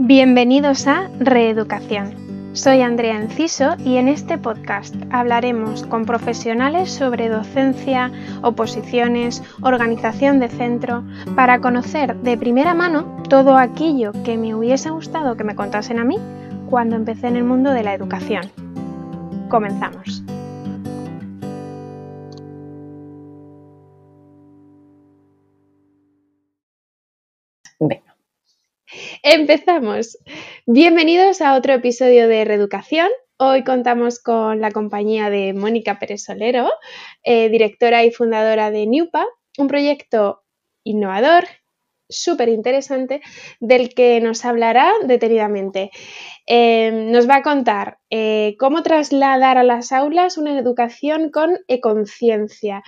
Bienvenidos a Reeducación. Soy Andrea Enciso y en este podcast hablaremos con profesionales sobre docencia, oposiciones, organización de centro, para conocer de primera mano todo aquello que me hubiese gustado que me contasen a mí cuando empecé en el mundo de la educación. Comenzamos. Empezamos. Bienvenidos a otro episodio de Reeducación. Hoy contamos con la compañía de Mónica Pérez Solero, eh, directora y fundadora de NUPA, un proyecto innovador, súper interesante, del que nos hablará detenidamente. Em, nos va a contar eh, cómo trasladar a las aulas una educación con conciencia.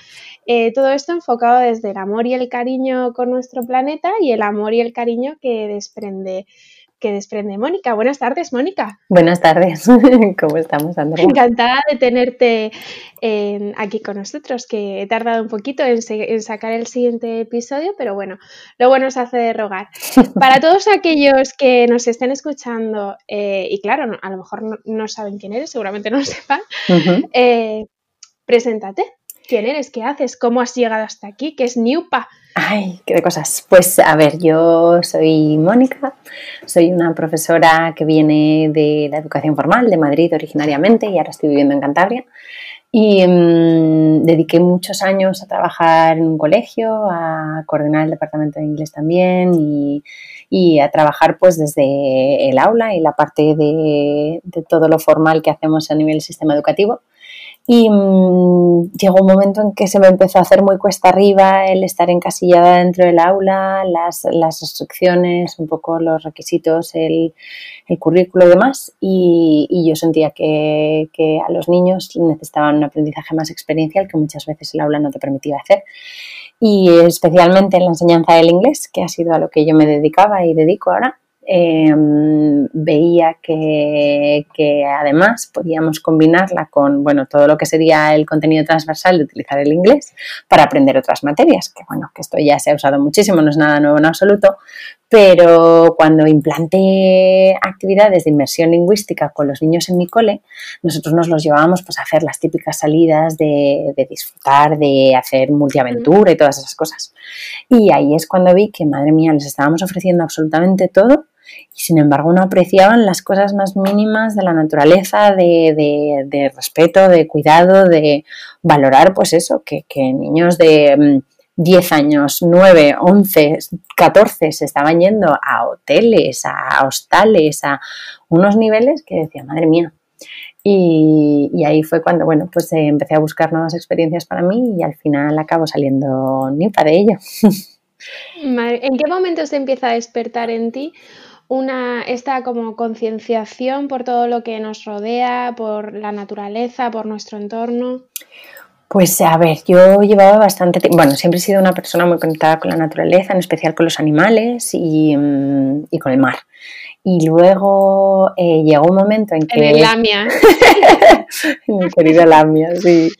Eh, todo esto enfocado desde el amor y el cariño con nuestro planeta y el amor y el cariño que desprende que desprende Mónica. Buenas tardes, Mónica. Buenas tardes, ¿cómo estamos, Andrea? Encantada de tenerte aquí con nosotros, que he tardado un poquito en, sacar el siguiente episodio, pero bueno, lo bueno se hace de rogar. Para todos aquellos que nos estén escuchando, eh, y claro, a lo mejor no, saben quién eres, seguramente no lo sepan, eh, preséntate. ¿Quién eres? ¿Qué haces? ¿Cómo has llegado hasta aquí? ¿Qué es Niupa? Ay, qué de cosas. Pues a ver, yo soy Mónica, soy una profesora que viene de la educación formal de Madrid originariamente y ahora estoy viviendo en Cantabria. Y mm, dediqué muchos años a trabajar en un colegio, a coordinar el departamento de inglés también y, a trabajar pues desde el aula y la parte de, de todo lo formal que hacemos a nivel sistema educativo. Y mm, llegó un momento en que se me empezó a hacer muy cuesta arriba el estar encasillada dentro del aula, las, las instrucciones, un poco los requisitos, el, el currículo y demás. Y, y yo sentía que, que, a los niños necesitaban un aprendizaje más experiencial que muchas veces el aula no te permitía hacer. Y especialmente en la enseñanza del inglés, que ha sido a lo que yo me dedicaba y dedico ahora, Em, veía que, además podíamos combinarla con bueno, todo lo que sería el contenido transversal de utilizar el inglés para aprender otras materias, que bueno, que esto ya se ha usado muchísimo, no es nada nuevo en absoluto, pero cuando implanté actividades de inmersión lingüística con los niños en mi cole, nosotros nos los llevábamos pues, a hacer las típicas salidas de, de disfrutar, de hacer multiaventura y todas esas cosas. Y ahí es cuando vi que, madre mía, les estábamos ofreciendo absolutamente todo y sin embargo no apreciaban las cosas más mínimas de la naturaleza, de, respeto, de cuidado, de valorar pues eso, que, niños de 10 mm, años, 9, 11, 14 se estaban yendo a hoteles, a hostales, a unos niveles que decía, madre mía. Y, ahí fue cuando, bueno, pues eh, empecé a buscar nuevas experiencias para mí y al final acabo saliendo nipa de ello. ¿En qué momento se empieza a despertar en ti una, esta como concienciación por todo lo que nos rodea, por la naturaleza, por nuestro entorno? Pues a ver, yo llevaba bastante tiempo, bueno, siempre he sido una persona muy conectada con la naturaleza, en especial con los animales y, mm, y con el mar. Y luego eh, llegó un momento en que... En el Lamia. mi querido Lamia, sí.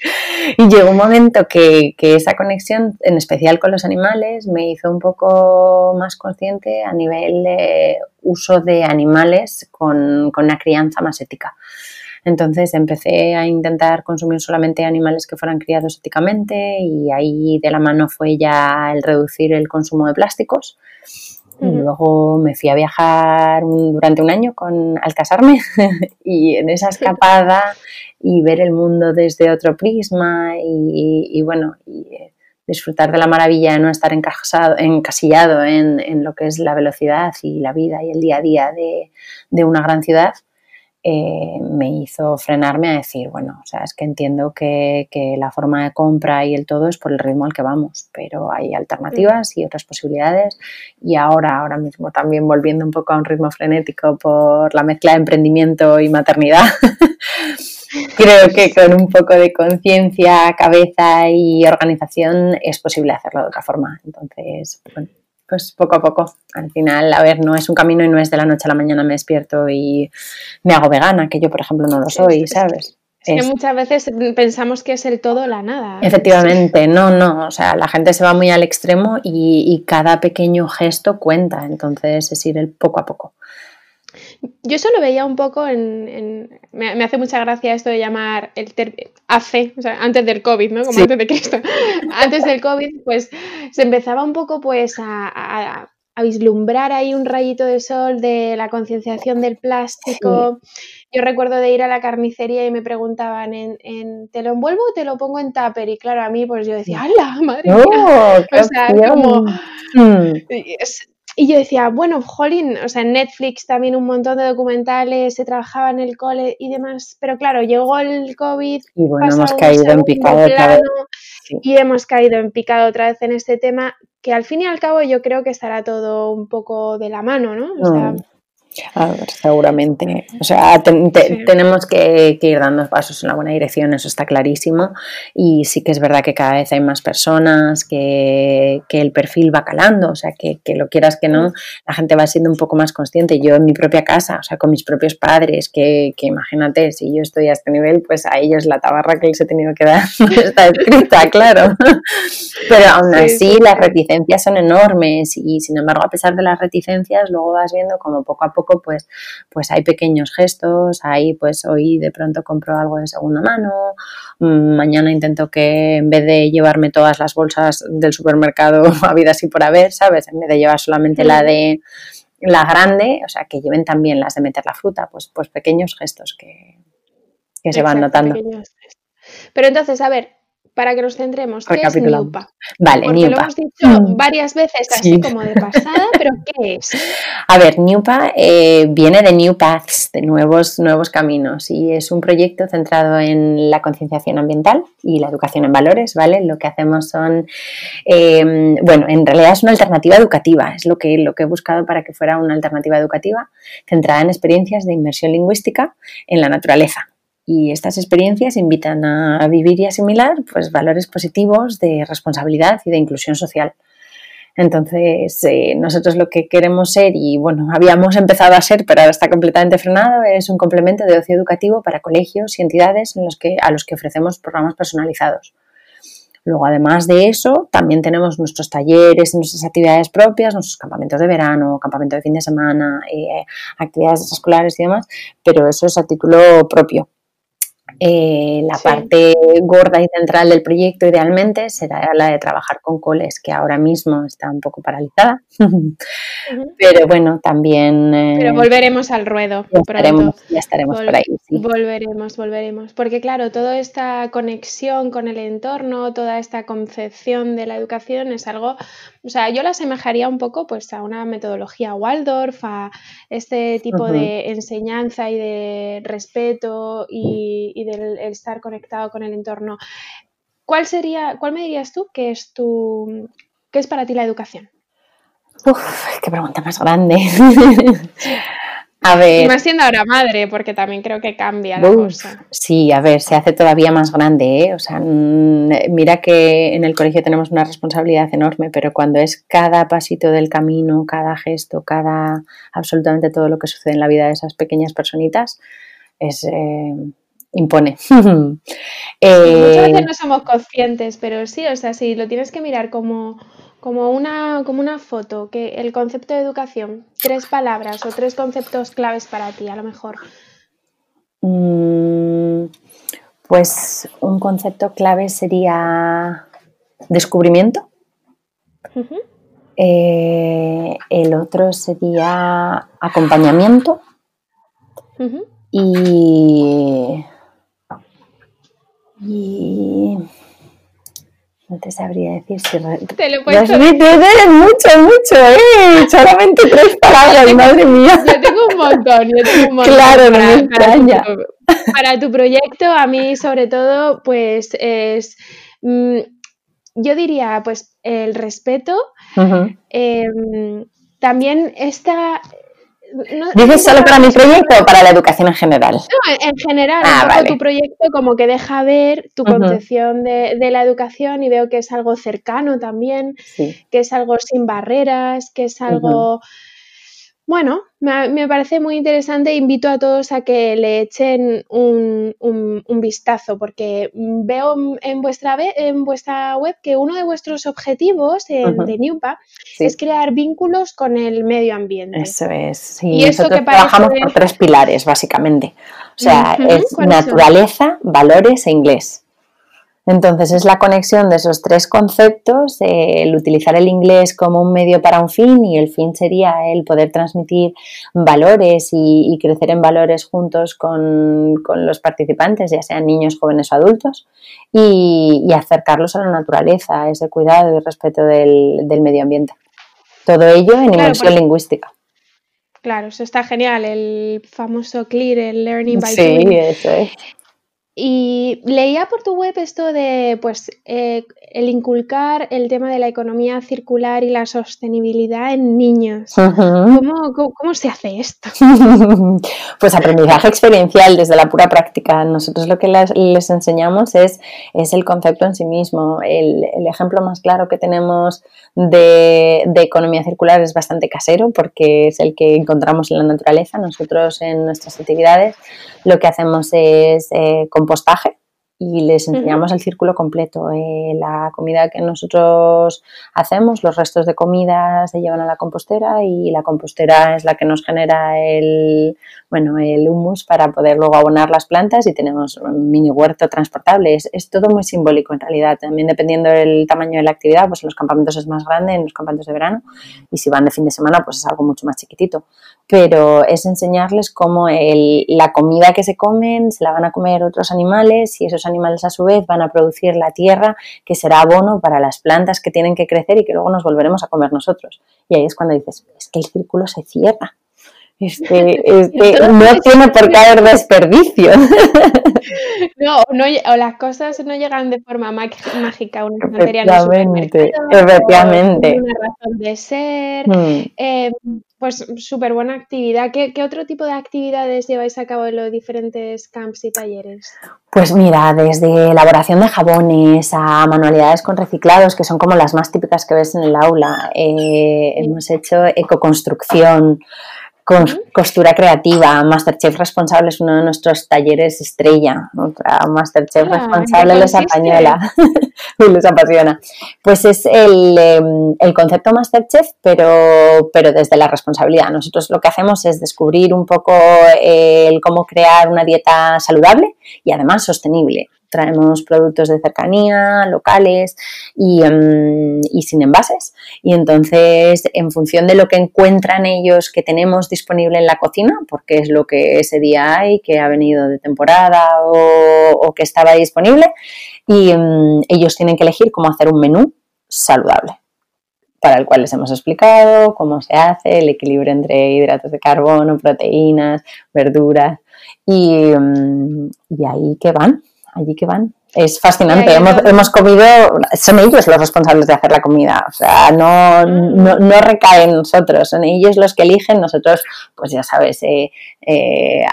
Y llegó un momento que, que, esa conexión, en especial con los animales, me hizo un poco más consciente a nivel de uso de animales con, con una crianza más ética. Entonces empecé a intentar consumir solamente animales que fueran criados éticamente y ahí de la mano fue ya el reducir el consumo de plásticos y luego me fui a viajar durante un año con, al casarme y en esa escapada y ver el mundo desde otro prisma y, bueno, y eh, disfrutar de la maravilla de no estar encasillado en, en, lo que es la velocidad y la vida y el día a día de, de una gran ciudad, eh, me hizo frenarme a decir, bueno, o sea, es que entiendo que, la forma de compra y el todo es por el ritmo al que vamos, pero hay alternativas y otras posibilidades y ahora, ahora mismo también volviendo un poco a un ritmo frenético por la mezcla de emprendimiento y maternidad, creo que con un poco de conciencia, cabeza y organización es posible hacerlo de otra forma. Entonces, bueno, pues poco a poco. Al final, a ver, no es un camino y no es de la noche a la mañana me despierto y me hago vegana, que yo, por ejemplo, no lo soy, ¿sabes? Es, que muchas veces pensamos que es el todo o la nada. Efectivamente, no, no. O sea, la gente se va muy al extremo y, cada pequeño gesto cuenta. Entonces es ir el poco a poco. Yo solo veía un poco en. me, hace mucha gracia esto de llamar el hace, o sea, antes del COVID, ¿no? Como antes de Cristo. antes del COVID, pues se empezaba un poco pues a, vislumbrar ahí un rayito de sol de la concienciación del plástico. Yo recuerdo de ir a la carnicería y me preguntaban en, ¿te lo envuelvo o te lo pongo en tupper? Y claro, a mí pues yo decía, ¡hala, madre mía! o sea, como... Mm. Y yo decía, bueno, jolín, o sea, en Netflix también un montón de documentales, se trabajaba en el cole y demás, pero claro, llegó el COVID. Y bueno, hemos caído en picado otra vez. Y hemos caído en picado otra vez en este tema, que al fin y al cabo yo creo que estará todo un poco de la mano, ¿no? O sea, mm. A ver, seguramente. O sea, tenemos que, ir dando pasos en la buena dirección, eso está clarísimo. Y sí que es verdad que cada vez hay más personas, que, el perfil va calando, o sea, que, lo quieras que no, la gente va siendo un poco más consciente. Yo en mi propia casa, o sea, con mis propios padres, que, imagínate, si yo estoy a este nivel, pues a ellos la tabarra que les he tenido que dar está escrita, claro. Pero aún así las reticencias son enormes y sin embargo, a pesar de las reticencias, luego vas viendo como poco a poco pues, pues hay pequeños gestos, ahí pues hoy de pronto compro algo de segunda mano, mm, mañana intento que en vez de llevarme todas las bolsas del supermercado a vida así por haber, ¿sabes? En vez de llevar solamente la de la grande, o sea, que lleven también las de meter la fruta, pues, pues pequeños gestos que, que se van notando. Pero entonces, a ver, para que nos centremos, ¿qué es Niupa? Vale, Porque lo hemos dicho mm. varias veces así como de pasada, pero ¿qué es? A ver, Niupa eh, viene de New Paths, de nuevos, nuevos caminos, y es un proyecto centrado en la concienciación ambiental y la educación en valores, ¿vale? Lo que hacemos son, em, bueno, en realidad es una alternativa educativa, es lo que, lo que he buscado para que fuera una alternativa educativa centrada en experiencias de inmersión lingüística en la naturaleza y estas experiencias invitan a vivir y asimilar pues, valores positivos de responsabilidad y de inclusión social. Entonces, eh, nosotros lo que queremos ser, y bueno, habíamos empezado a ser, pero ahora está completamente frenado, es un complemento de ocio educativo para colegios y entidades en los que, a los que ofrecemos programas personalizados. Luego, además de eso, también tenemos nuestros talleres, nuestras actividades propias, nuestros campamentos de verano, campamento de fin de semana, eh, actividades escolares y demás, pero eso es a título propio. Eh, la parte gorda y central del proyecto idealmente será la de trabajar con coles, que ahora mismo está un poco paralizada. Pero bueno, también... Eh, Pero volveremos al ruedo. Ya estaremos, ya estaremos por ahí. Volveremos, volveremos. Porque claro, toda esta conexión con el entorno, toda esta concepción de la educación es algo... O sea, yo la asemejaría un poco pues a una metodología Waldorf, a este tipo de enseñanza y de respeto y y del estar conectado con el entorno. ¿Cuál sería, cuál me dirías tú que es tu, qué es para ti la educación? Uf, qué pregunta más grande. A ver. más siendo ahora madre, porque también creo que cambia la cosa. Sí, a ver, se hace todavía más grande, ¿eh? O sea, mira que en el colegio tenemos una responsabilidad enorme, pero cuando es cada pasito del camino, cada gesto, cada absolutamente todo lo que sucede en la vida de esas pequeñas personitas, es, eh, impone. Muchas veces eh, no somos conscientes, pero sí, o sea, sí, lo tienes que mirar como, como, una, como una foto, que el concepto de educación, tres palabras o tres conceptos claves para ti, a lo mejor. Mm, pues un concepto clave sería descubrimiento. Eh, el otro sería acompañamiento. Y y no te sabría decir si... Te lo puedes mucho, mucho, ¿eh? Solamente tres palabras, madre mía. Yo tengo un montón, yo tengo un montón. Claro, no me extraña. Para tu, proyecto, a mí sobre todo, pues es... Mm, yo diría, pues, el respeto. Em, también esta ¿Dices solo para mi proyecto o para la educación en general? No, en general, ah, tu proyecto como que deja ver tu concepción de, la educación y veo que es algo cercano también, que es algo sin barreras, que es algo... Bueno, me, parece muy interesante. Invito a todos a que le echen un, vistazo, porque veo en vuestra, en vuestra web que uno de vuestros objetivos de NewPa es crear vínculos con el medio ambiente. Eso es. y eso que trabajamos por tres pilares, básicamente. O sea, es naturaleza, valores e inglés. Entonces es la conexión de esos tres conceptos, el utilizar el inglés como un medio para un fin y el fin sería el poder transmitir valores y, crecer en valores juntos con, los participantes, ya sean niños, jóvenes o adultos, y, acercarlos a la naturaleza, a ese cuidado y respeto del, medio ambiente. Todo ello en inmersión lingüística. Claro, eso está genial, el famoso CLEAR, el Learning by Doing. Sí, eso es. Y leía por tu web esto de, pues, eh, el inculcar el tema de la economía circular y la sostenibilidad en niños. ¿Cómo, se hace esto? pues aprendizaje experiencial desde la pura práctica. Nosotros lo que les, enseñamos es, es, el concepto en sí mismo. El, ejemplo más claro que tenemos de, de, economía circular es bastante casero porque es el que encontramos en la naturaleza. Nosotros en nuestras actividades lo que hacemos es eh, compostaje y les enseñamos el círculo completo. Eh, la comida que nosotros hacemos, los restos de comida se llevan a la compostera y la compostera es la que nos genera el, bueno, el humus para poder luego abonar las plantas y tenemos un mini huerto transportable. Es, todo muy simbólico en realidad. También dependiendo del tamaño de la actividad, pues en los campamentos es más grande, en los campamentos de verano y si van de fin de semana, pues es algo mucho más chiquitito. Pero es enseñarles cómo la comida que se comen se la van a comer otros animales y esos animales a su vez van a producir la tierra que será abono para las plantas que tienen que crecer y que luego nos volveremos a comer nosotros. Y ahí es cuando dices, es que el círculo se cierra. Este, este no tiene por qué haber desperdicio. No, no, o las cosas no llegan de forma mágica, una efectivamente, efectivamente. una razón de ser. Hmm. Em, pues súper buena actividad. ¿Qué, otro tipo de actividades lleváis a cabo en los diferentes camps y talleres? Pues mira, desde elaboración de jabones a manualidades con reciclados, que son como las más típicas que ves en el aula. Eh, hemos hecho ecoconstrucción, costura creativa, Masterchef responsable es uno de nuestros talleres estrella, otra Masterchef ah, responsable les apañola y les apasiona. Pues es el, em, el, concepto Masterchef, pero, pero desde la responsabilidad. Nosotros lo que hacemos es descubrir un poco el cómo crear una dieta saludable y además sostenible traemos productos de cercanía, locales em, y, sin envases. Y entonces, en función de lo que encuentran ellos que tenemos disponible en la cocina, porque es lo que ese día hay, que ha venido de temporada o, que estaba disponible, y em, ellos tienen que elegir cómo hacer un menú saludable para el cual les hemos explicado cómo se hace, el equilibrio entre hidratos de carbono, proteínas, verduras y, em, y ahí que van allí que van. Es fascinante. Hemos, comido, son ellos los responsables de hacer la comida. O sea, no, no, no recae en nosotros. Son ellos los que eligen. Nosotros, pues ya sabes, eh, eh,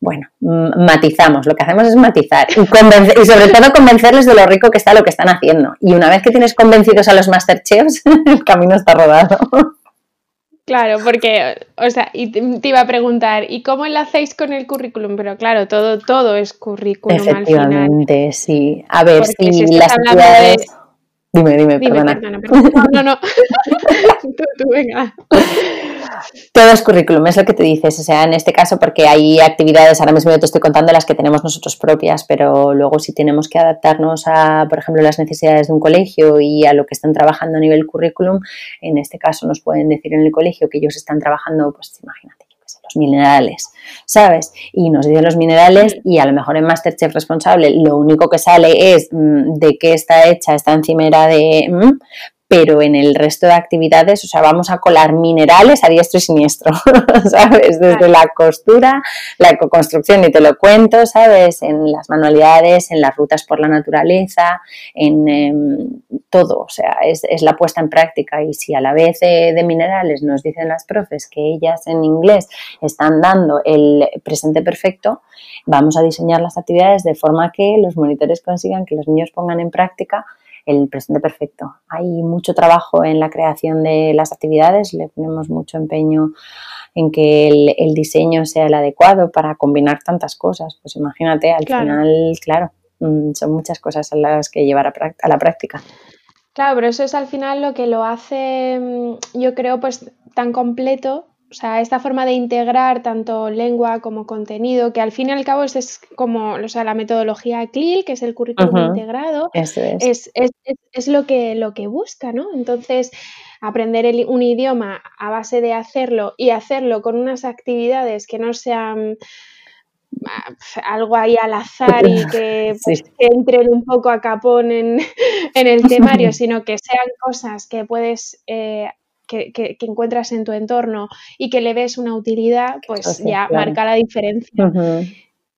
bueno, matizamos. Lo que hacemos es matizar y, y sobre todo convencerles de lo rico que está lo que están haciendo. Y una vez que tienes convencidos a los masterchefs, el camino está rodado. Claro, porque, o sea, y te iba a preguntar, ¿y cómo enlacéis con el currículum? Pero claro, todo, todo es currículum Efectivamente, al final. sí. A ver, si, las actividades... Dime, dime, perdona. No, no, no. tú, tú, venga. Todo es currículum, es lo que te dices. O sea, en este caso, porque hay actividades, ahora mismo yo te estoy contando las que tenemos nosotros propias, pero luego si tenemos que adaptarnos a, por ejemplo, las necesidades de un colegio y a lo que están trabajando a nivel currículum, en este caso nos pueden decir en el colegio que ellos están trabajando, pues imagínate, minerales, ¿sabes? Y nos dicen los minerales y a lo mejor en Masterchef responsable lo único que sale es mm, de qué está hecha esta encimera de... Pero en el resto de actividades, o sea, vamos a colar minerales a diestro y siniestro, ¿sabes? Desde la costura, la construcción, y te lo cuento, ¿sabes? En las manualidades, en las rutas por la naturaleza, en em, todo, o sea, es, la puesta en práctica y si a la vez de minerales nos dicen las profes que ellas en inglés están dando el presente perfecto, vamos a diseñar las actividades de forma que los monitores consigan que los niños pongan en práctica el presente perfecto. Hay mucho trabajo en la creación de las actividades, le ponemos mucho empeño en que el, diseño sea el adecuado para combinar tantas cosas. Pues imagínate, al final, claro, mm, son muchas cosas a las que llevar a, la práctica. Claro, pero eso es al final lo que lo hace, mm, yo creo, pues tan completo o sea, esta forma de integrar tanto lengua como contenido, que al fin y al cabo es, como o sea, la metodología CLIL, que es el currículum integrado, es. Es, lo, que, lo que busca, ¿no? Entonces, aprender un idioma a base de hacerlo y hacerlo con unas actividades que no sean ah, algo ahí al azar y que, pues, entren un poco a capón en, el temario, sino que sean cosas que puedes eh, que, encuentras en tu entorno y que le ves una utilidad, pues ya marca la diferencia.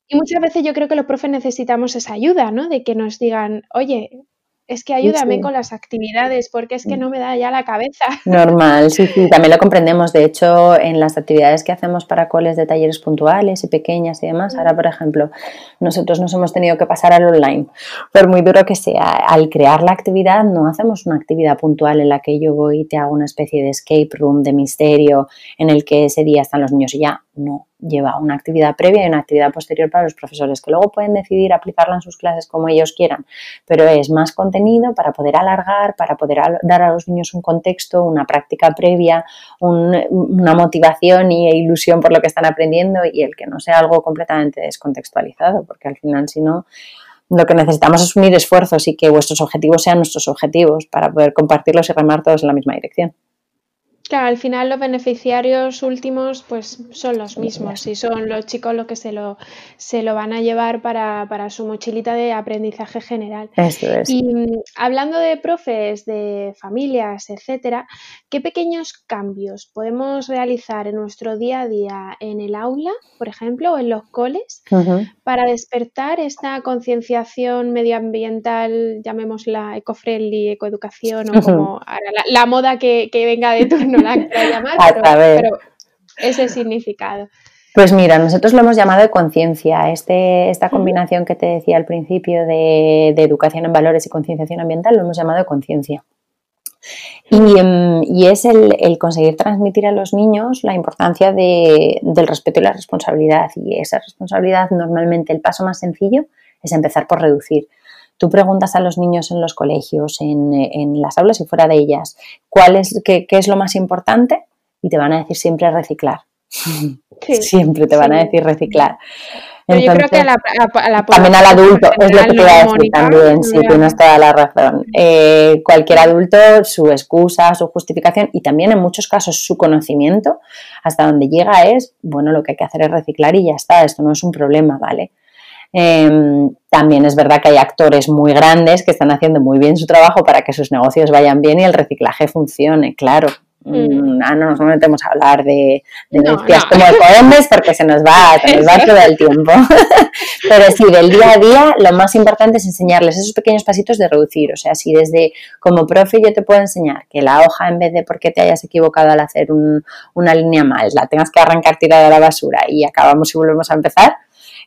Y muchas veces yo creo que los profes necesitamos esa ayuda, ¿no? De que nos digan, oye, es que ayúdame con las actividades porque es que mm. no me da ya la cabeza. Normal, sí, sí, también lo comprendemos. De hecho, en las actividades que hacemos para coles de talleres puntuales y pequeñas y demás, ahora, por ejemplo, nosotros nos hemos tenido que pasar al online. Por muy duro que sea, al crear la actividad no hacemos una actividad puntual en la que yo voy y te hago una especie de escape room, de misterio, en el que ese día están los niños y ya. No, lleva una actividad previa y una actividad posterior para los profesores, que luego pueden decidir aplicarla en sus clases como ellos quieran, pero es más contenido para poder alargar, para poder dar a los niños un contexto, una práctica previa, una motivación e ilusión por lo que están aprendiendo y el que no sea algo completamente descontextualizado, porque al final si no lo que necesitamos es unir esfuerzos y que vuestros objetivos sean nuestros objetivos para poder compartirlos y remar todos en la misma dirección. Claro, al final los beneficiarios últimos pues son los mismos y son los chicos los que se lo, se lo van a llevar para, su mochilita de aprendizaje general. Y mm, hablando de profes, de familias, etcétera, ¿qué pequeños cambios podemos realizar en nuestro día a día en el aula, por ejemplo, o en los coles, para despertar esta concienciación medioambiental, llamémosla eco-friendly, ecoeducación o como la, moda que, que venga de turno? pero, ese significado. Pues mira, nosotros lo hemos llamado de conciencia, este, esta combinación que te decía al principio de, educación en valores y concienciación ambiental, lo hemos llamado de conciencia. Y, em, es el, conseguir transmitir a los niños la importancia del respeto y la responsabilidad. Y esa responsabilidad, normalmente el paso más sencillo es empezar por reducir. Tú preguntas a los niños en los colegios, en, las aulas y fuera de ellas, ¿cuál es, qué, es lo más importante? Y te van a decir siempre reciclar. siempre te van a decir reciclar. yo creo que a la, también al adulto, es lo que te iba a decir también, sí, tienes toda la razón. Eh, cualquier adulto, su excusa, su justificación y también en muchos casos su conocimiento, hasta donde llega es, bueno, lo que hay que hacer es reciclar y ya está, esto no es un problema, ¿vale? Em, también es verdad que hay actores muy grandes que están haciendo muy bien su trabajo para que sus negocios vayan bien y el reciclaje funcione, claro. Mm. Mm, ah, no nos metemos a hablar de, de como ecoembes porque se nos va, se nos va todo el tiempo. Pero sí, del día a día lo más importante es enseñarles esos pequeños pasitos de reducir. O sea, si desde como profe yo te puedo enseñar que la hoja en vez de porque te hayas equivocado al hacer una línea mal, la tengas que arrancar tirada a la basura y acabamos y volvemos a empezar,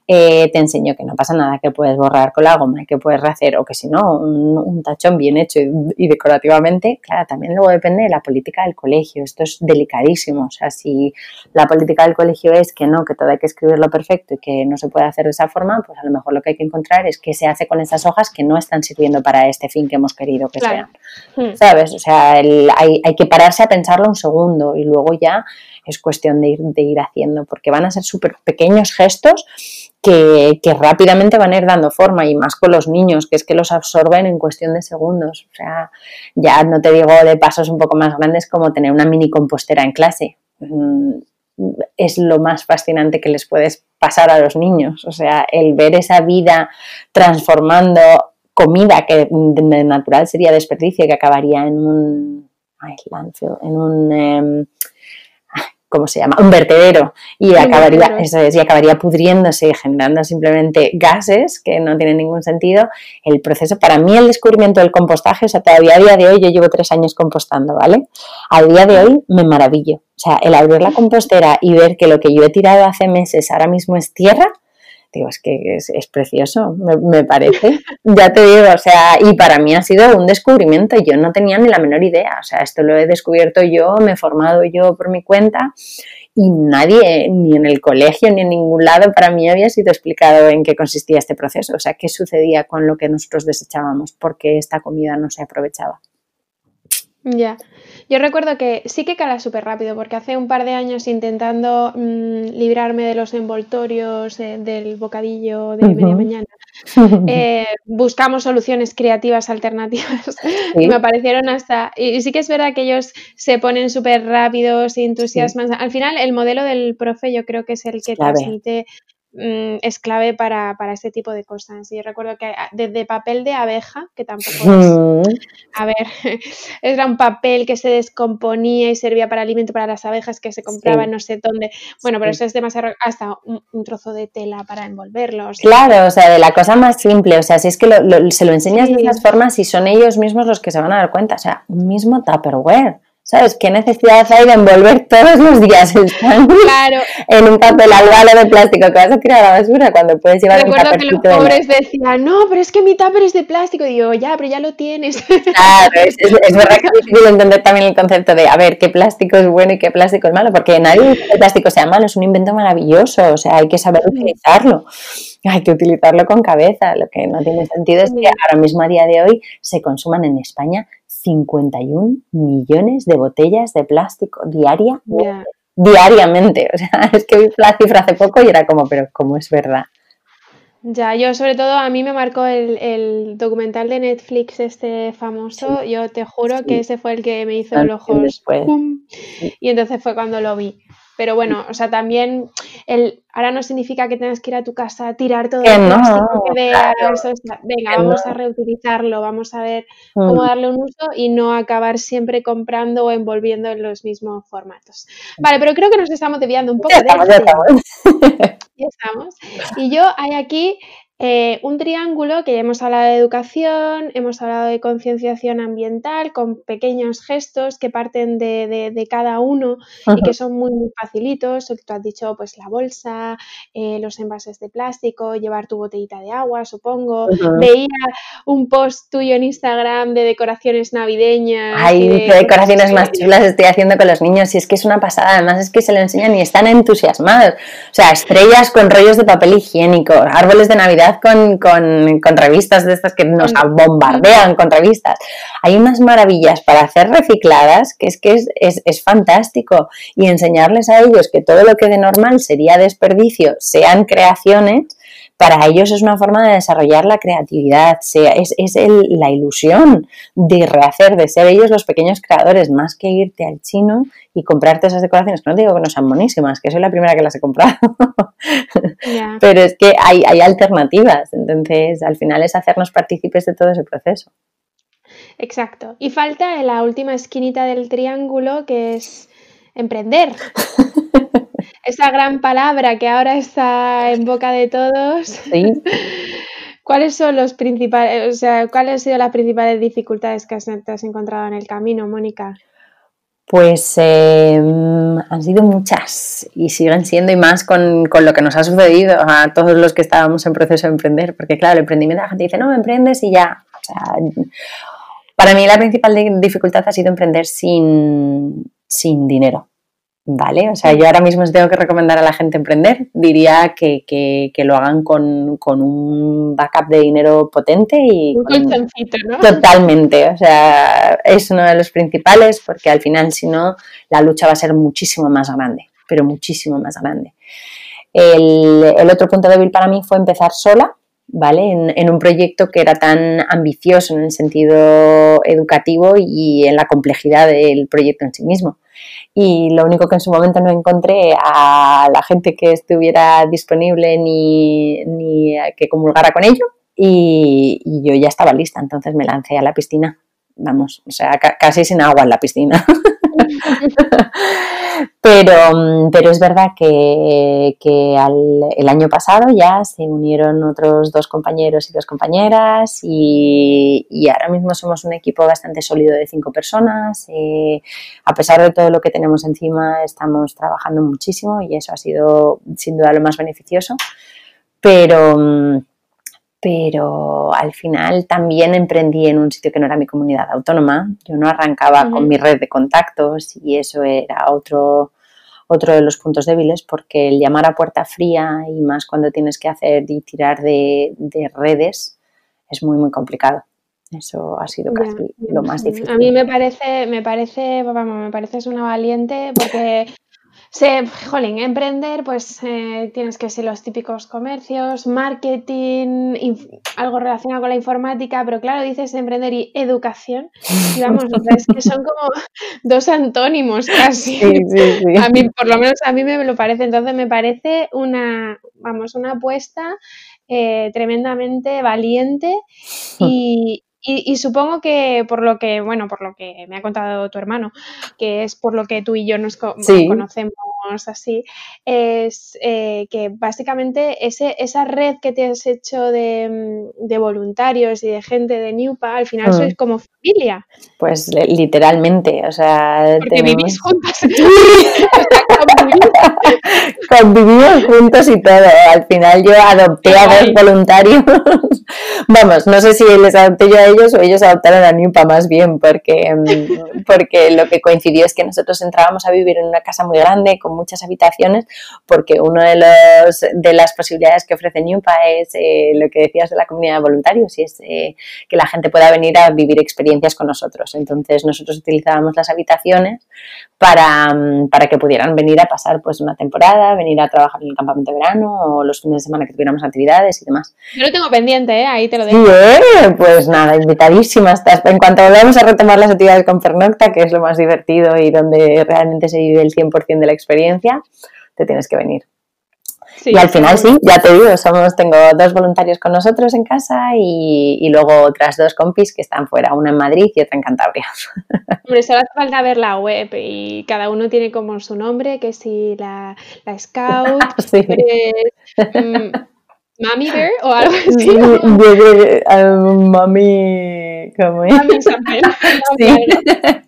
eh, te enseño que no pasa nada, que puedes borrar con la goma, que puedes rehacer, o que si no, un, tachón bien hecho y, decorativamente, claro, también luego depende de la política del colegio, esto es delicadísimo, o sea, si la política del colegio es que no, que todo hay que escribirlo perfecto y que no se puede hacer de esa forma, pues a lo mejor lo que hay que encontrar es qué se hace con esas hojas que no están sirviendo para este fin que hemos querido que sean, hmm. ¿sabes? O sea, hay, hay que pararse a pensarlo un segundo y luego ya es cuestión de ir, de ir haciendo, porque van a ser súper pequeños gestos que, rápidamente van a ir dando forma y más con los niños, que es que los absorben en cuestión de segundos. O sea, ya no te digo de pasos un poco más grandes como tener una mini compostera en clase. Mm, es lo más fascinante que les puedes pasar a los niños. O sea, el ver esa vida transformando comida que de natural sería desperdicio, que acabaría en un, en un em, ¿cómo se llama? Un vertedero y acabaría, eso es, y acabaría pudriéndose y generando simplemente gases que no tienen ningún sentido. El proceso, para mí el descubrimiento del compostaje, o sea, todavía a día de hoy, yo llevo tres años compostando, ¿vale? A día de hoy me maravillo. O sea, el abrir la compostera y ver que lo que yo he tirado hace meses ahora mismo es tierra, es que es, precioso, me, parece. ya te digo, o sea, y para mí ha sido un descubrimiento, yo no tenía ni la menor idea, o sea, esto lo he descubierto yo, me he formado yo por mi cuenta y nadie, ni en el colegio ni en ningún lado, para mí había sido explicado en qué consistía este proceso, o sea, qué sucedía con lo que nosotros desechábamos, porque esta comida no se aprovechaba. Ya. Yo recuerdo que sí que cala súper rápido, porque hace un par de años intentando mm, librarme de los envoltorios del bocadillo de media mañana, eh, buscamos soluciones creativas alternativas y me aparecieron hasta... Y, sí que es verdad que ellos se ponen súper rápidos y entusiasman. Al final, el modelo del profe yo creo que es el que transmite Mm, es clave para, para, este tipo de cosas. Yo recuerdo que ah, desde papel de abeja, que tampoco es, a ver, era un papel que se descomponía y servía para alimento para las abejas que se compraba en no sé dónde. Bueno, pero eso es demasiado, hasta un, trozo de tela para envolverlos. Claro, o sea, de la cosa más simple, o sea, si es que se lo enseñas de esas formas y son ellos mismos los que se van a dar cuenta, o sea, un mismo Tupperware. ¿Sabes? ¿Qué necesidad hay de envolver todos los días el claro. en un papel albalo de plástico que vas a tirar a la basura cuando puedes llevar Recuerdo un que los pobres decían, no, pero es que mi tupper es de plástico. Y digo, ya, pero ya lo tienes. Claro, es, verdad que es difícil entender también el concepto de, a ver, qué plástico es bueno y qué plástico es malo, porque nadie dice que el plástico sea malo, es un invento maravilloso, o sea, hay que saber utilizarlo hay que utilizarlo con cabeza. Lo que no tiene sentido es que ahora mismo a día de hoy se consuman en España 51 millones de botellas de plástico diaria, diariamente. O sea, es que vi la cifra hace poco y era como, pero ¿cómo es verdad? Ya, yo sobre todo a mí me marcó el, documental de Netflix este famoso, yo te juro que ese fue el que me hizo los ojos y entonces fue cuando lo vi. Pero bueno, o sea, también el, ahora no significa que tengas que ir a tu casa a tirar todo el plástico que veas. venga, vamos a reutilizarlo, vamos a ver cómo mm. darle un uso y no acabar siempre comprando o envolviendo en los mismos formatos. Vale, pero creo que nos estamos desviando un poco de estamos, ya estamos. ya estamos. Y yo hay aquí eh, un triángulo que ya hemos hablado de educación, hemos hablado de concienciación ambiental con pequeños gestos que parten de, cada uno y que son muy, muy facilitos. Tú has dicho, pues la bolsa, eh, los envases de plástico, llevar tu botellita de agua, supongo. Veía un post tuyo en Instagram de decoraciones navideñas. Ay, qué decoraciones más chulas estoy haciendo con los niños y es que es una pasada. Además es que se lo enseñan y están entusiasmados. O sea, estrellas con rollos de papel higiénico, árboles de Navidad con, revistas de estas que nos bombardean con revistas. Hay unas maravillas para hacer recicladas que es que es, es, fantástico y enseñarles a ellos que todo lo que de normal sería desperdicio sean creaciones para ellos es una forma de desarrollar la creatividad, es, es la ilusión de rehacer, de ser ellos los pequeños creadores, más que irte al chino y comprarte esas decoraciones, que no digo que no sean buenísimas, que soy la primera que las he comprado, pero es que hay, hay alternativas, entonces al final es hacernos partícipes de todo ese proceso. Exacto. Y falta la última esquinita del triángulo que es emprender. esa gran palabra que ahora está en boca de todos. Sí. ¿Cuáles son los principales, o sea, cuáles han sido las principales dificultades que has, te has encontrado en el camino, Mónica? Pues em, han sido muchas y siguen siendo y más con, lo que nos ha sucedido a todos los que estábamos en proceso de emprender, porque claro, el emprendimiento la gente dice, no, emprendes y ya. O sea, para mí la principal dificultad ha sido emprender sin, sin dinero. ¿vale? O sea, yo ahora mismo si tengo que recomendar a la gente emprender, diría que, que, lo hagan con, con, un backup de dinero potente y... Un ¿no? Totalmente, o sea, es uno de los principales porque al final si no, la lucha va a ser muchísimo más grande, pero muchísimo más grande. El, el otro punto débil para mí fue empezar sola, ¿vale? En, un proyecto que era tan ambicioso en el sentido educativo y en la complejidad del proyecto en sí mismo y lo único que en su momento no encontré a la gente que estuviera disponible ni, ni que comulgara con ello y, yo ya estaba lista, entonces me lancé a la piscina, vamos, o sea, casi sin agua en la piscina. pero, pero es verdad que, el año pasado ya se unieron otros dos compañeros y dos compañeras y, ahora mismo somos un equipo bastante sólido de cinco personas. Eh, a pesar de todo lo que tenemos encima, estamos trabajando muchísimo y eso ha sido sin duda lo más beneficioso pero, mm, pero al final también emprendí en un sitio que no era mi comunidad autónoma. Yo no arrancaba con mi red de contactos y eso era otro, otro de los puntos débiles porque el llamar a puerta fría y más cuando tienes que hacer y tirar de, redes es muy, muy complicado. Eso ha sido casi lo más difícil. A mí me parece, me parece, vamos, me pareces una valiente porque se, jolín, emprender, pues eh, tienes que ser los típicos comercios, marketing, algo relacionado con la informática, pero claro, dices emprender y educación, y vamos, es que son como dos antónimos casi. A mí, por lo menos a mí me lo parece, entonces me parece una, vamos, una apuesta eh, tremendamente valiente y, y, supongo que por lo que, bueno, por lo que me ha contado tu hermano, que es por lo que tú y yo nos conocemos así, es eh, que básicamente ese, esa red que te has hecho de, mm, voluntarios y de gente de Newpa, al final mm. sois como familia. Pues literalmente, o sea, Porque vivís juntas. Convivimos juntos y todo. Al final yo adopté a dos voluntarios. Vamos, no sé si les adopté yo a ellos o ellos adoptaron a Newpa más bien, porque, mm, porque lo que coincidió es que nosotros entrábamos a vivir en una casa muy grande con muchas habitaciones, porque una de, los, de las posibilidades que ofrece Newpa es eh, lo que decías de la comunidad de voluntarios y es eh, que la gente pueda venir a vivir experiencias con nosotros. Entonces nosotros utilizábamos las habitaciones para, mm, para que pudieran venir a pasar pues una temporada, venir a trabajar en el campamento de verano o los fines de semana que tuviéramos actividades y demás. Yo lo tengo pendiente, ¿eh? ahí te lo dejo. Sí, pues nada, invitadísima estás. En cuanto volvamos a retomar las actividades con Pernocta, que es lo más divertido y donde realmente se vive el 100% de la experiencia, te tienes que venir. Y al final sí, ya te digo, somos, tengo dos voluntarios con nosotros en casa y, luego otras dos compis que están fuera, una en Madrid y otra en Cantabria. Hombre, solo hace falta ver la web y cada uno tiene como su nombre, que si la, la Scout, sí. Mm, Mami Bear o algo así. mami. ¿Cómo es? Mami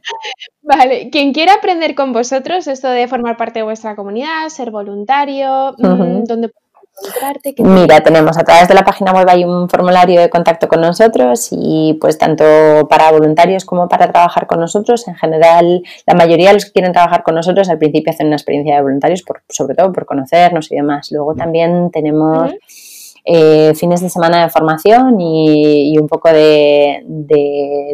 Vale, quien quiera aprender con vosotros esto de formar parte de vuestra comunidad, ser voluntario, mm, ¿dónde encontrarte? Mira, tenemos a través de la página web hay un formulario de contacto con nosotros y pues tanto para voluntarios como para trabajar con nosotros, en general la mayoría de los que quieren trabajar con nosotros al principio hacen una experiencia de voluntarios, por, sobre todo por conocernos y demás. Luego también tenemos... Eh, fines de semana de formación y, un poco de,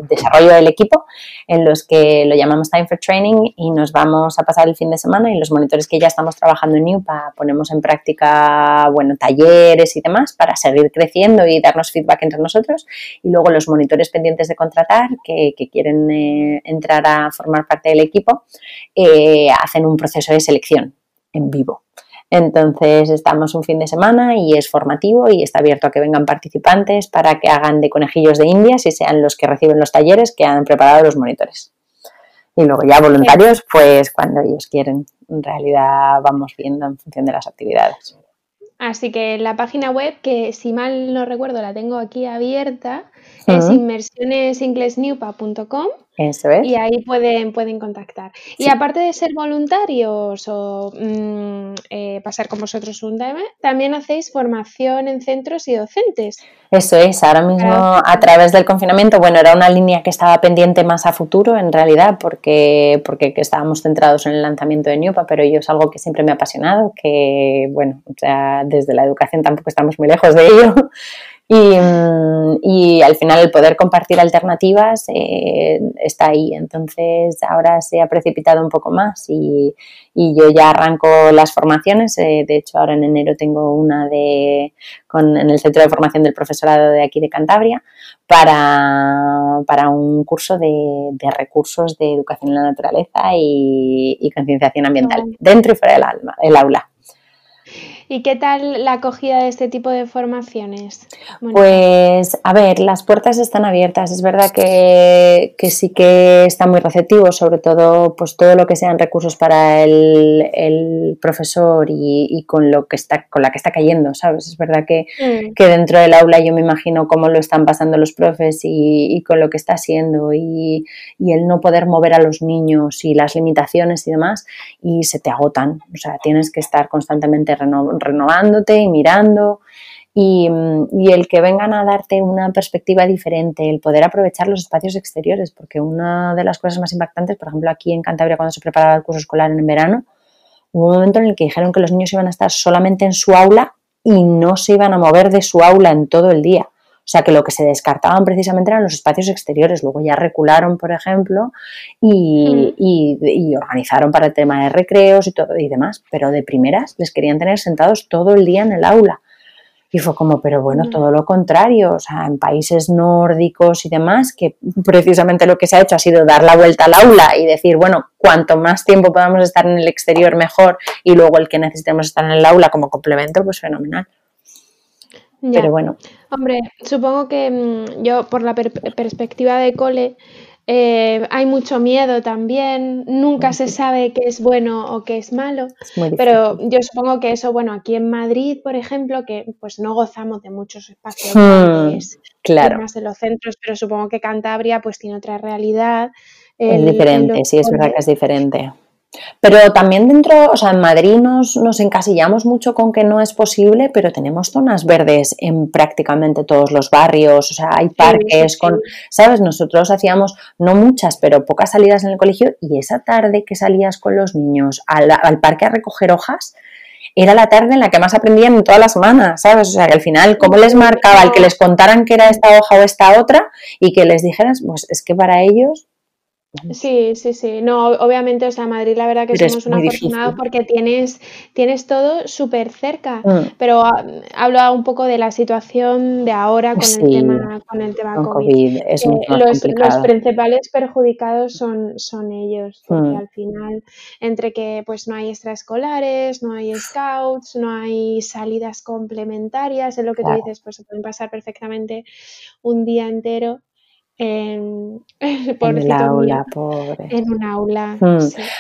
desarrollo del equipo en los que lo llamamos Time for Training y nos vamos a pasar el fin de semana y los monitores que ya estamos trabajando en NIUPA ponemos en práctica bueno, talleres y demás para seguir creciendo y darnos feedback entre nosotros y luego los monitores pendientes de contratar que, quieren eh, entrar a formar parte del equipo eh, hacen un proceso de selección en vivo. Entonces estamos un fin de semana y es formativo y está abierto a que vengan participantes para que hagan de conejillos de indias y sean los que reciben los talleres que han preparado los monitores. Y luego ya voluntarios, pues cuando ellos quieren. En realidad vamos viendo en función de las actividades. Así que la página web, que si mal no recuerdo la tengo aquí abierta, es inmersionesinglesnewpa.com eso es. Y ahí pueden, pueden contactar. Y aparte de ser voluntarios o mm, eh, pasar con vosotros un tema, también hacéis formación en centros y docentes. Eso es, ahora mismo a través del confinamiento, bueno, era una línea que estaba pendiente más a futuro en realidad, porque, porque estábamos centrados en el lanzamiento de Newpa, pero yo es algo que siempre me ha apasionado, que bueno, o sea, desde la educación tampoco estamos muy lejos de ello. Mm, y, al final el poder compartir alternativas eh, está ahí. Entonces ahora se ha precipitado un poco más y, yo ya arranco las formaciones. Eh, de hecho, ahora en enero tengo una de, con, en el Centro de Formación del Profesorado de aquí de Cantabria para, para un curso de, recursos de educación en la naturaleza y, concienciación ambiental, dentro y fuera del, alma, del aula. ¿Y qué tal la acogida de este tipo de formaciones? Pues, a ver, las puertas están abiertas. Es verdad que, sí que está muy receptivo, sobre todo pues todo lo que sean recursos para el, profesor y, con lo que está, con la que está cayendo, ¿sabes? Es verdad que, mm. que, dentro del aula yo me imagino cómo lo están pasando los profes y, con lo que está haciendo y, el no poder mover a los niños y las limitaciones y demás, y se te agotan. O sea, tienes que estar constantemente renovando renovándote y mirando. Y, y, el que vengan a darte una perspectiva diferente, el poder aprovechar los espacios exteriores, porque una de las cosas más impactantes, por ejemplo, aquí en Cantabria cuando se preparaba el curso escolar en verano, hubo un momento en el que dijeron que los niños iban a estar solamente en su aula y no se iban a mover de su aula en todo el día. O sea que lo que se descartaban precisamente eran los espacios exteriores. Luego ya recularon, por ejemplo, y, y, organizaron para el tema de recreos y todo y demás. Pero de primeras les querían tener sentados todo el día en el aula. Y fue como, pero bueno, todo lo contrario, o sea, en países nórdicos y demás, que precisamente lo que se ha hecho ha sido dar la vuelta al aula y decir, bueno, cuanto más tiempo podamos estar en el exterior mejor y luego el que necesitemos estar en el aula como complemento, pues fenomenal. Pero bueno. Hombre, supongo que mm, yo por la perspectiva de cole eh, hay mucho miedo también, nunca se sabe qué es bueno o qué es malo, pero yo supongo que eso, bueno, aquí en Madrid, por ejemplo, que pues no gozamos de muchos espacios hmm, claro. más de los centros, pero supongo que Cantabria pues tiene otra realidad. es diferente, sí, es verdad que es diferente. Pero también dentro, o sea, en Madrid nos, nos, encasillamos mucho con que no es posible, pero tenemos zonas verdes en prácticamente todos los barrios, o sea, hay parques con, ¿sabes? Nosotros hacíamos, no muchas, pero pocas salidas en el colegio y esa tarde que salías con los niños al, al parque a recoger hojas, era la tarde en la que más aprendían en toda la semana, ¿sabes? O sea, que al final, ¿cómo les marcaba el que les contaran que era esta hoja o esta otra y que les dijeras, pues es que para ellos Sí, sí, sí. No, obviamente, o sea, Madrid la verdad que somos un afortunado porque tienes, tienes todo súper cerca. Mm. Pero ah, hablo un poco de la situación de ahora con el tema, con el tema COVID. Eh, los, los, principales perjudicados son, son ellos, porque mm. al final, entre que pues no hay extraescolares, no hay scouts, no hay salidas complementarias, es lo que tú dices, pues se pueden pasar perfectamente un día entero en, el aula, pobre. En un aula. Hmm.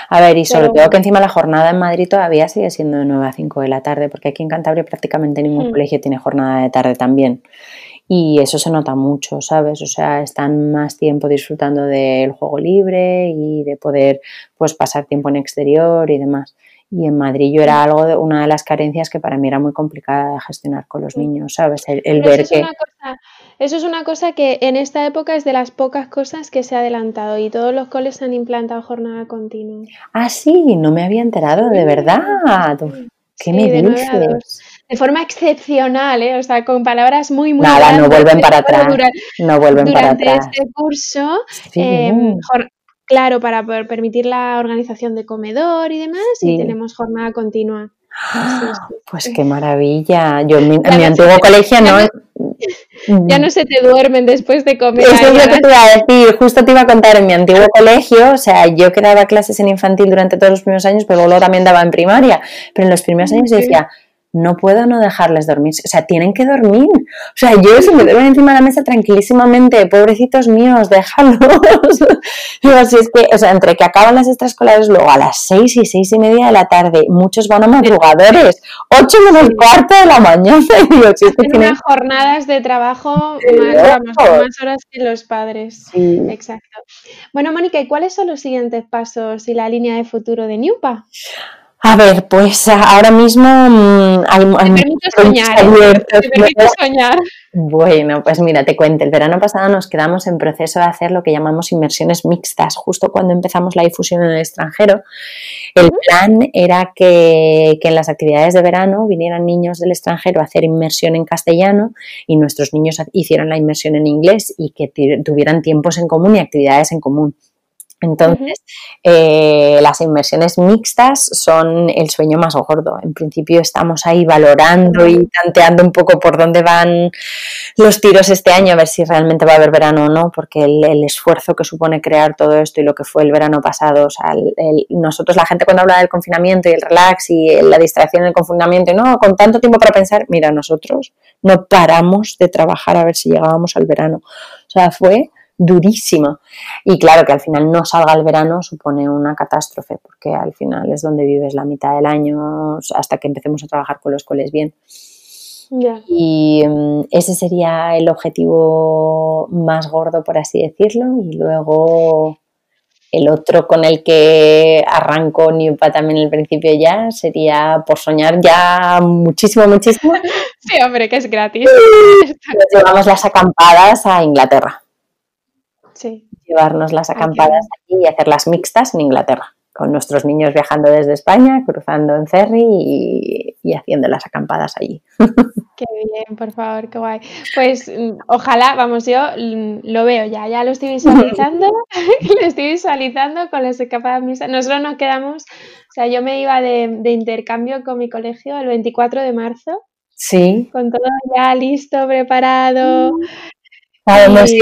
A ver, y sobre todo que encima la jornada en Madrid todavía sigue siendo de 9 a 5 de la tarde, porque aquí en Cantabria prácticamente ningún hmm. colegio tiene jornada de tarde también. Y eso se nota mucho, ¿sabes? O sea, están más tiempo disfrutando del juego libre y de poder pues pasar tiempo en exterior y demás. Y en Madrid yo era algo de, una de las carencias que para mí era muy complicada de gestionar con los niños, ¿sabes? El, ver que... eso es una cosa que en esta época es de las pocas cosas que se ha adelantado y todos los coles han implantado jornada continua. Ah, sí, no me había enterado, de verdad. ¿Qué me dices? De forma excepcional, ¿eh? o sea, con palabras muy, muy... Nada, no vuelven para atrás. no vuelven para atrás. este curso, em, Claro, para permitir la organización de comedor y demás, y tenemos jornada continua. Pues qué maravilla. Yo en mi, antiguo colegio no. Ya no se te duermen después de comer. Eso es lo que te iba a decir. Justo te iba a contar en mi antiguo colegio. O sea, yo que daba clases en infantil durante todos los primeros años, pero luego también daba en primaria. Pero en los primeros años decía, no puedo no dejarles dormir. O sea, tienen que dormir. O sea, yo si me duermen encima de la mesa tranquilísimamente, pobrecitos míos, déjalos. así es que, o sea, entre que acaban las extraescolares luego a las seis y seis y media de la tarde, muchos van a madrugadores, ocho menos cuarto de la mañana. Y digo, si tienen... jornadas de trabajo más, más horas que los padres. Sí. Exacto. Bueno, Mónica, ¿y cuáles son los siguientes pasos y la línea de futuro de Newpa? A ver, pues ahora mismo mm, hay, soñar. soñar. Bueno, pues mira, te cuento. El verano pasado nos quedamos en proceso de hacer lo que llamamos inmersiones mixtas. Justo cuando empezamos la difusión en el extranjero, el plan era que, que en las actividades de verano vinieran niños del extranjero a hacer inmersión en castellano y nuestros niños hicieran la inmersión en inglés y que tuvieran tiempos en común y actividades en común. Entonces, eh, las inversiones mixtas son el sueño más gordo. En principio estamos ahí valorando y tanteando un poco por dónde van los tiros este año, a ver si realmente va a haber verano o no, porque el, esfuerzo que supone crear todo esto y lo que fue el verano pasado, o sea, nosotros la gente cuando habla del confinamiento y el relax y la distracción del confinamiento, y no, con tanto tiempo para pensar, mira, nosotros no paramos de trabajar a ver si llegábamos al verano. O sea, fue durísima. Y claro que al final no salga el verano supone una catástrofe, porque al final es donde vives la mitad del año hasta que empecemos a trabajar con los coles bien. Y mm, ese sería el objetivo más gordo, por así decirlo, y luego el otro con el que arranco Newpa también el principio ya sería por soñar ya muchísimo, muchísimo. Sí, hombre, que es gratis. Nos llevamos las acampadas a Inglaterra. Sí. Llevarnos las acampadas aquí y hacerlas mixtas en Inglaterra con nuestros niños viajando desde España, cruzando en ferry y, haciendo las acampadas allí. Qué bien, por favor, qué guay. Pues mm, ojalá, vamos, yo mm, lo veo ya, ya lo estoy visualizando, lo estoy visualizando con las escapadas misas. Nosotros nos quedamos, o sea, yo me iba de, intercambio con mi colegio el 24 de marzo. Sí. Con todo ya listo, preparado. ¿A dónde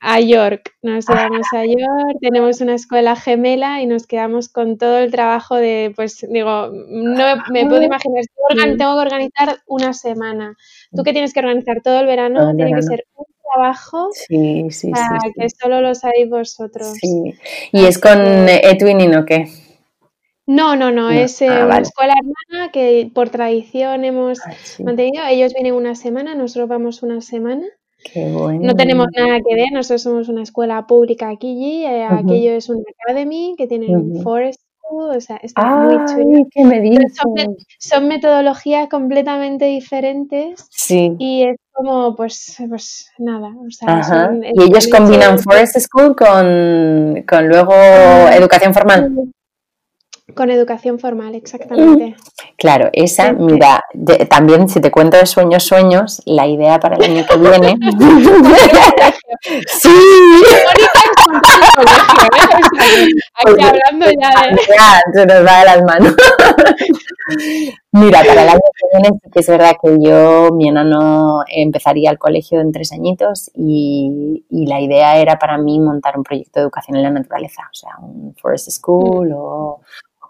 a York, nos llevamos a York, tenemos una escuela gemela y nos quedamos con todo el trabajo de, pues digo, no me puedo imaginar, tengo que organizar una semana. Tú que tienes que organizar todo el verano, tiene que ser un trabajo sí, sí, para sí, que solo lo sabéis vosotros. ¿Y es con Edwin o qué? No, no, no, es ah, una escuela hermana que por tradición hemos ah, mantenido. Ellos vienen una semana, nosotros vamos una semana. No tenemos nada que ver, nosotros somos una escuela pública aquí, eh, aquello es una academy que tiene un Forest School, o sea, está muy chulo. ¿qué me son, metodologías completamente diferentes sí. y es como, pues, pues nada. O sea, y ellos combinan Forest School con, con luego ah, educación formal. Con educación formal, exactamente. Claro, esa, mira, también si te cuento de sueños, sueños, la idea para el año que viene. sí. Aquí hablando ya de. Ya, se nos va de las manos. Mira, para el año que viene sí que es verdad que yo, mi enano, empezaría el colegio en tres añitos y, y, la idea era para mí montar un proyecto de educación en la naturaleza, o sea, un forest school o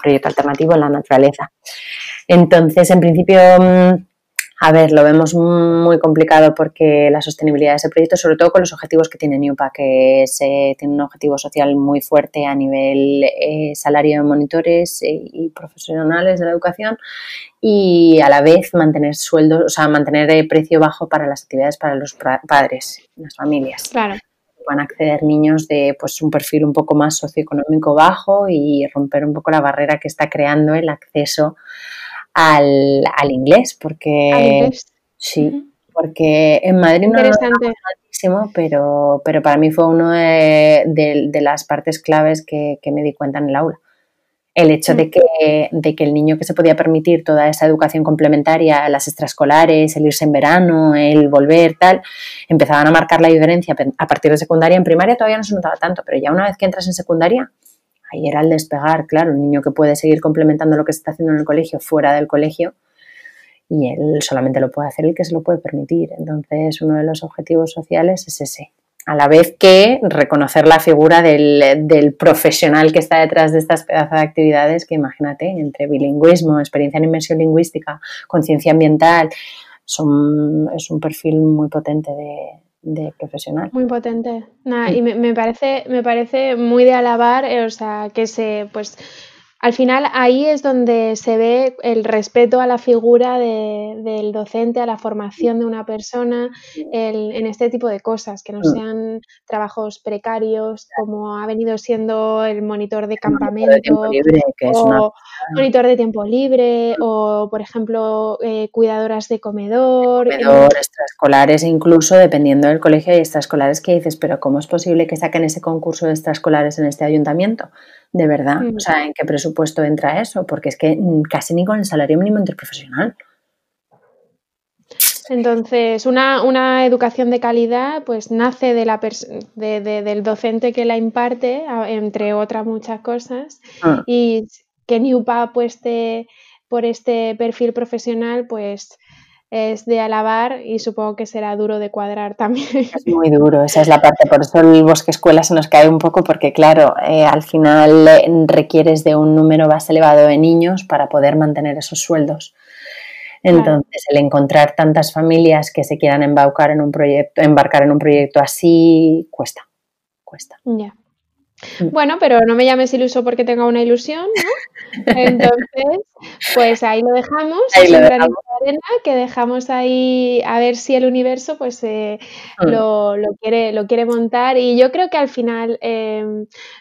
proyecto alternativo en la naturaleza. Entonces, en principio, mm, a ver, lo vemos muy complicado porque la sostenibilidad de ese proyecto, sobre todo con los objetivos que tiene NIUPA, que se, tiene un objetivo social muy fuerte a nivel eh, salario de monitores eh, y profesionales de la educación y a la vez mantener sueldos, o sea, mantener el precio bajo para las actividades para los padres, las familias. Claro van a acceder niños de pues, un perfil un poco más socioeconómico bajo y romper un poco la barrera que está creando el acceso al, inglés, porque sí, porque en Madrid no es tantísimo, pero, pero para mí fue una de, las partes claves que, que me di cuenta en el aula el hecho de que, de que el niño que se podía permitir toda esa educación complementaria, las extraescolares, el irse en verano, el volver, tal, empezaban a marcar la diferencia a partir de secundaria. En primaria todavía no se notaba tanto, pero ya una vez que entras en secundaria, ahí era el despegar, claro, un niño que puede seguir complementando lo que se está haciendo en el colegio fuera del colegio y él solamente lo puede hacer el que se lo puede permitir. Entonces, uno de los objetivos sociales es ese, a la vez que reconocer la figura del, profesional que está detrás de estas pedazos de actividades que imagínate, entre bilingüismo, experiencia en inmersión lingüística, conciencia ambiental, son, es un perfil muy potente de, profesional. Muy potente. y me, parece, me parece muy de alabar, eh, o sea, que se, pues, al final ahí es donde se ve el respeto a la figura del docente, a la formación de una persona en este tipo de cosas, que no mm. sean trabajos precarios como ha venido siendo el monitor de campamento o monitor de tiempo libre o, por ejemplo, eh, cuidadoras de comedor. Comedor, extraescolares, incluso dependiendo del colegio hay extraescolares que dices, pero ¿cómo es posible que saquen ese concurso de extraescolares en este ayuntamiento? De verdad. O sea, ¿en qué presupuesto entra eso? Porque es que casi ni con el salario mínimo interprofesional. Entonces, una, educación de calidad pues nace de la del docente que la imparte, entre otras muchas cosas, ah. y que NUPA apueste por este perfil profesional, pues es de alabar y supongo que será duro de cuadrar también. Es muy duro, esa es la parte, por eso el bosque escuela se nos cae un poco porque claro, eh, al final eh, requieres de un número más elevado de niños para poder mantener esos sueldos. Entonces, el encontrar tantas familias que se quieran embarcar en un proyecto, embarcar en un proyecto así, cuesta, cuesta. Ya. Mm. Bueno, pero no me llames iluso porque tenga una ilusión, ¿no? Entonces, pues ahí lo dejamos. Ahí lo dejamos. arena que dejamos ahí a ver si el universo pues eh, Mm. lo, lo quiere, lo quiere montar. Y yo creo que al final, eh,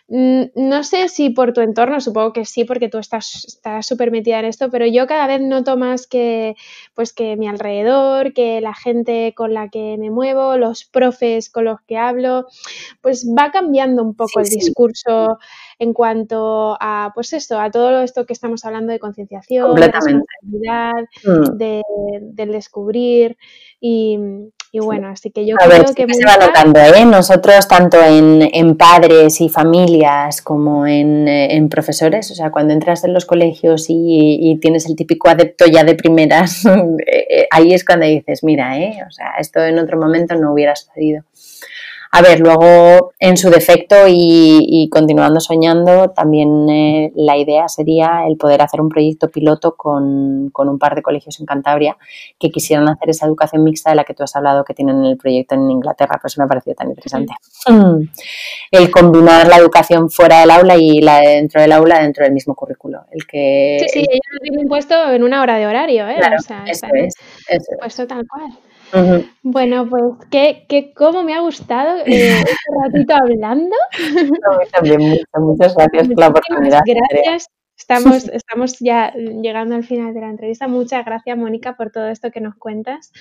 mm, no sé si por tu entorno, supongo que sí, porque tú estás estás súper metida en esto, pero yo cada vez noto más que, pues que mi alrededor, que la gente con la que me muevo, los profes con los que hablo, pues va cambiando un poco Sí, el sí. Discurso en cuanto a, pues esto, a todo esto que estamos hablando de concienciación, de responsabilidad, Mm. de, del descubrir y, y bueno, así que yo A ver, creo sí que que se va notando, ¿eh? Nosotros, tanto en, en padres y familias como en, eh, en profesores, o sea, cuando entras en los colegios y, y tienes el típico adepto ya de primeras, eh, eh, ahí es cuando dices, mira, ¿eh? O sea, esto en otro momento no hubiera sucedido. A ver, luego, en su defecto y, y continuando soñando, también eh, la idea sería el poder hacer un proyecto piloto con, con un par de colegios en Cantabria que quisieran hacer esa educación mixta de la que tú has hablado que tienen el proyecto en Inglaterra, por eso me ha parecido tan interesante. Mm. El combinar la educación fuera del aula y la de dentro del aula dentro del mismo currículo. El que, Sí, sí, ellos lo tienen puesto en una hora de horario, ¿eh? claro, o sea, eso es, eso es. puesto tal cual. Bueno, pues que, que cómo me ha gustado eh, este ratito hablando. También muchas, muchas gracias por la oportunidad. Gracias. Estamos, estamos ya llegando al final de la entrevista. Muchas gracias, Mónica, por todo esto que nos cuentas.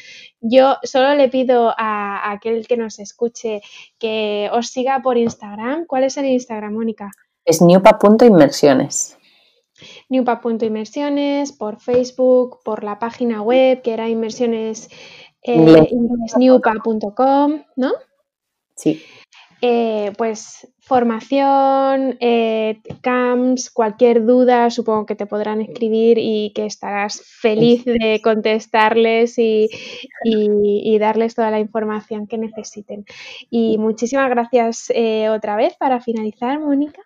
Yo solo le pido a, a aquel que nos escuche que os siga por Instagram. ¿Cuál es el Instagram, Mónica? Es niupa.inmersiones. Niupa.inmersiones, por Facebook, por la página web que era inmersiones eh, ¿no? Sí. Eh, pues formación, eh, camps, cualquier duda, supongo que te podrán escribir y que estarás feliz de contestarles y, y- y darles toda la información que necesiten. Y muchísimas gracias eh, otra vez para finalizar, Mónica.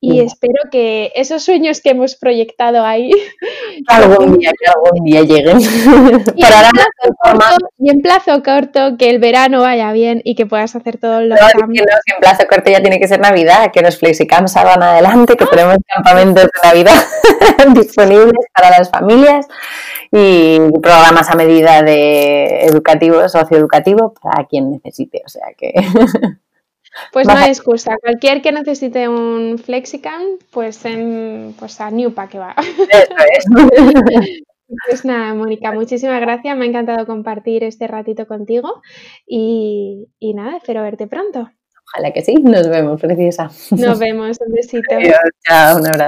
Y Venga. espero que esos sueños que hemos proyectado ahí Que algún día, que algún día lleguen. y en, plazo corto, y en plazo corto, que el verano vaya bien y que puedas hacer todos los No, que no, que en plazo corto ya tiene que ser Navidad, que los flexicamps salgan adelante, que tenemos campamentos de Navidad disponibles para las familias y programas a medida de educativo, socioeducativo para quien necesite. O sea que Pues no hay excusa. Cualquier que necesite un FlexiCamp, pues, en, pues a Newpa que va. eso es. Pues nada, Mónica, muchísimas gracias. Me ha encantado compartir este ratito contigo y, y nada, espero verte pronto. Ojalá que sí, nos vemos, preciosa. Nos vemos. Un besito. Adiós, chao, un abrazo.